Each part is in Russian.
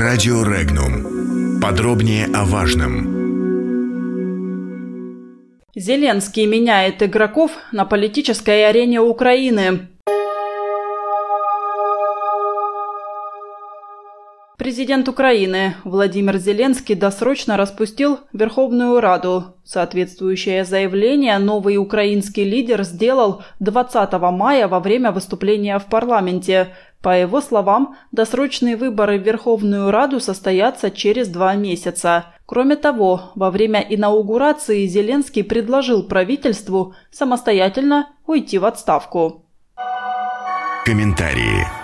Радио Регнум. Подробнее о важном. Зеленский меняет игроков на политической арене Украины. Президент Украины Владимир Зеленский досрочно распустил Верховную Раду. Соответствующее заявление новый украинский лидер сделал 20 мая во время выступления в парламенте. По его словам, досрочные выборы в Верховную Раду состоятся через два месяца. Кроме того, во время инаугурации Зеленский предложил правительству самостоятельно уйти в отставку. Комментарии.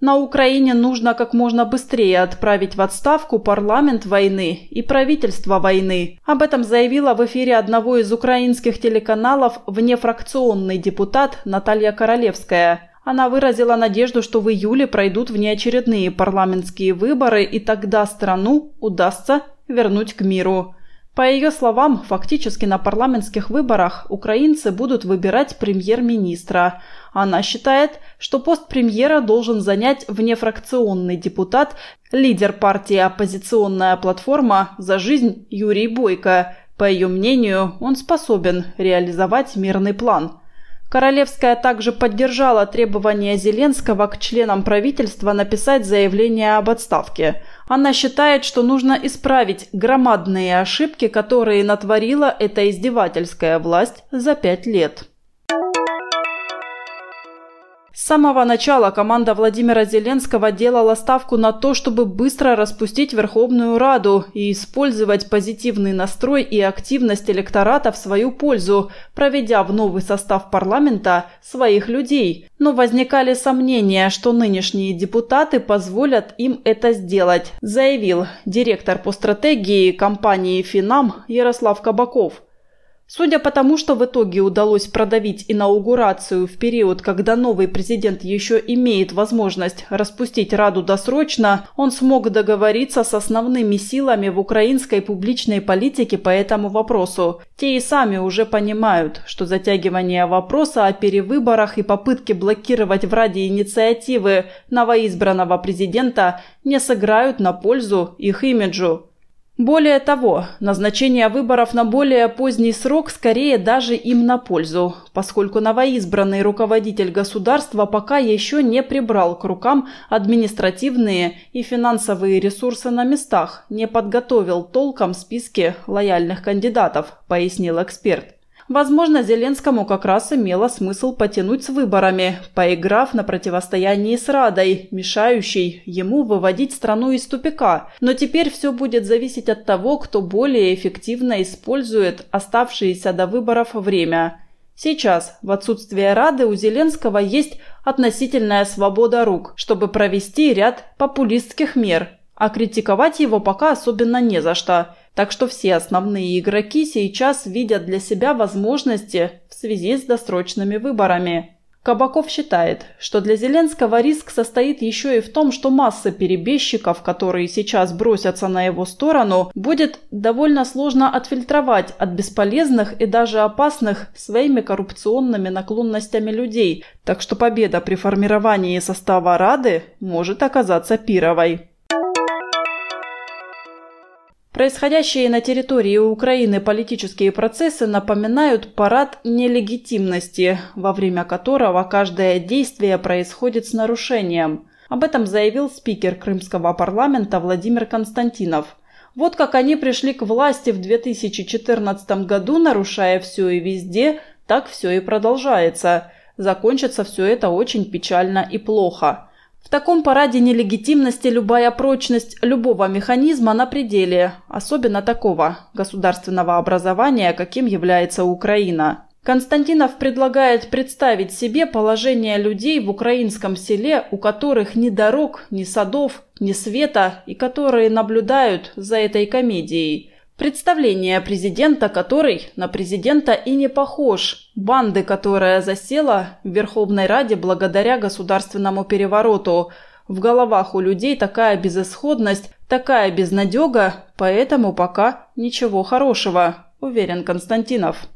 На Украине нужно как можно быстрее отправить в отставку парламент войны и правительство войны. Об этом заявила в эфире одного из украинских телеканалов внефракционный депутат Наталья Королевская. Она выразила надежду, что в июле пройдут внеочередные парламентские выборы, и тогда страну удастся вернуть к миру. По ее словам, фактически на парламентских выборах украинцы будут выбирать премьер-министра. Она считает, что пост премьера должен занять внефракционный депутат, лидер партии «Оппозиционная платформа за жизнь» Юрий Бойко. По ее мнению, он способен реализовать мирный план – Королевская также поддержала требование Зеленского к членам правительства написать заявление об отставке. Она считает, что нужно исправить громадные ошибки, которые натворила эта издевательская власть за пять лет. С самого начала команда Владимира Зеленского делала ставку на то, чтобы быстро распустить Верховную Раду и использовать позитивный настрой и активность электората в свою пользу, проведя в новый состав парламента своих людей. Но возникали сомнения, что нынешние депутаты позволят им это сделать, заявил директор по стратегии компании «Финам» Ярослав Кабаков. Судя по тому, что в итоге удалось продавить инаугурацию в период, когда новый президент еще имеет возможность распустить Раду досрочно, он смог договориться с основными силами в украинской публичной политике по этому вопросу. Те и сами уже понимают, что затягивание вопроса о перевыборах и попытки блокировать в Раде инициативы новоизбранного президента не сыграют на пользу их имиджу. Более того, назначение выборов на более поздний срок скорее даже им на пользу, поскольку новоизбранный руководитель государства пока еще не прибрал к рукам административные и финансовые ресурсы на местах, не подготовил толком списки лояльных кандидатов, пояснил эксперт. Возможно, Зеленскому как раз имело смысл потянуть с выборами, поиграв на противостоянии с Радой, мешающей ему выводить страну из тупика. Но теперь все будет зависеть от того, кто более эффективно использует оставшееся до выборов время. Сейчас, в отсутствие Рады, у Зеленского есть относительная свобода рук, чтобы провести ряд популистских мер, а критиковать его пока особенно не за что. Так что все основные игроки сейчас видят для себя возможности в связи с досрочными выборами. Кабаков считает, что для Зеленского риск состоит еще и в том, что масса перебежчиков, которые сейчас бросятся на его сторону, будет довольно сложно отфильтровать от бесполезных и даже опасных своими коррупционными наклонностями людей, так что победа при формировании состава Рады может оказаться пировой. Происходящие на территории Украины политические процессы напоминают парад нелегитимности, во время которого каждое действие происходит с нарушением. Об этом заявил спикер Крымского парламента Владимир Константинов. Вот как они пришли к власти в 2014 году, нарушая все и везде, так все и продолжается. Закончится все это очень печально и плохо. В таком параде нелегитимности любая прочность любого механизма на пределе, особенно такого государственного образования, каким является Украина. Константинов предлагает представить себе положение людей в украинском селе, у которых ни дорог, ни садов, ни света, и которые наблюдают за этой комедией – Представление президента, который на президента и не похож. Банды, которая засела в Верховной Раде благодаря государственному перевороту. В головах у людей такая безысходность, такая безнадега, поэтому пока ничего хорошего, уверен Константинов.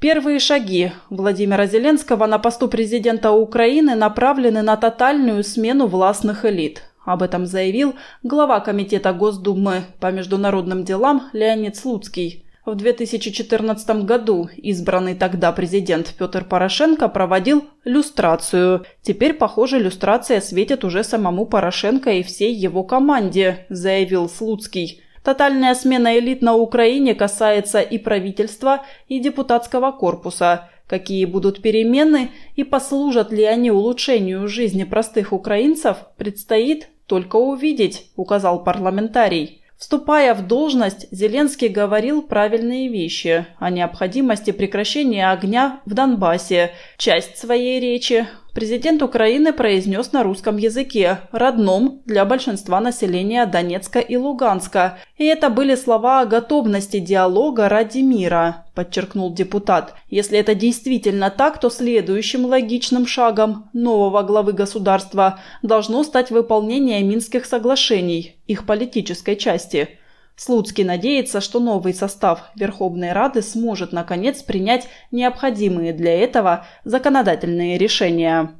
Первые шаги Владимира Зеленского на посту президента Украины направлены на тотальную смену властных элит. Об этом заявил глава Комитета Госдумы по международным делам Леонид Слуцкий. В 2014 году избранный тогда президент Петр Порошенко проводил люстрацию. Теперь, похоже, люстрация светит уже самому Порошенко и всей его команде, заявил Слуцкий. Тотальная смена элит на Украине касается и правительства, и депутатского корпуса. Какие будут перемены и послужат ли они улучшению жизни простых украинцев, предстоит только увидеть, указал парламентарий. Вступая в должность, Зеленский говорил правильные вещи о необходимости прекращения огня в Донбассе. Часть своей речи президент Украины произнес на русском языке, родном для большинства населения Донецка и Луганска. И это были слова о готовности диалога ради мира, подчеркнул депутат. Если это действительно так, то следующим логичным шагом нового главы государства должно стать выполнение Минских соглашений, их политической части. Слуцкий надеется, что новый состав Верховной Рады сможет, наконец, принять необходимые для этого законодательные решения.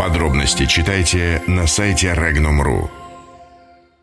Подробности читайте на сайте Regnum.ru.